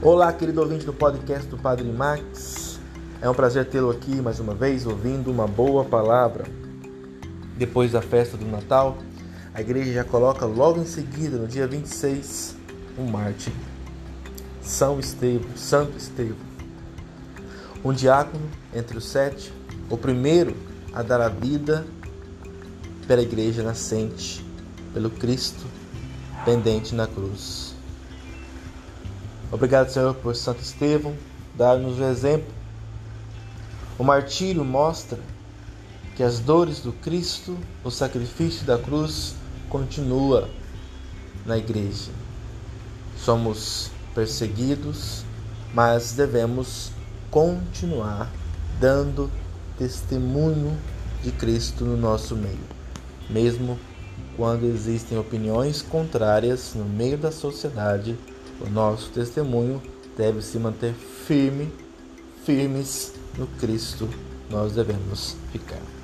Olá, querido ouvinte do podcast do Padre Max. É um prazer tê-lo aqui mais uma vez, ouvindo uma boa palavra. Depois da festa do Natal, a igreja já coloca logo em seguida, no dia 26, um mártir, São Estevão, Santo Estevão. Um diácono entre os sete, o primeiro a dar a vida pela igreja nascente, pelo Cristo pendente na cruz. Obrigado, Senhor, por Santo Estevão dar-nos o exemplo. O martírio mostra que as dores do Cristo, o sacrifício da cruz, continua na igreja. Somos perseguidos, mas devemos continuar dando testemunho de Cristo no nosso meio, mesmo quando existem opiniões contrárias no meio da sociedade o nosso testemunho deve se manter firme, firmes no Cristo nós devemos ficar.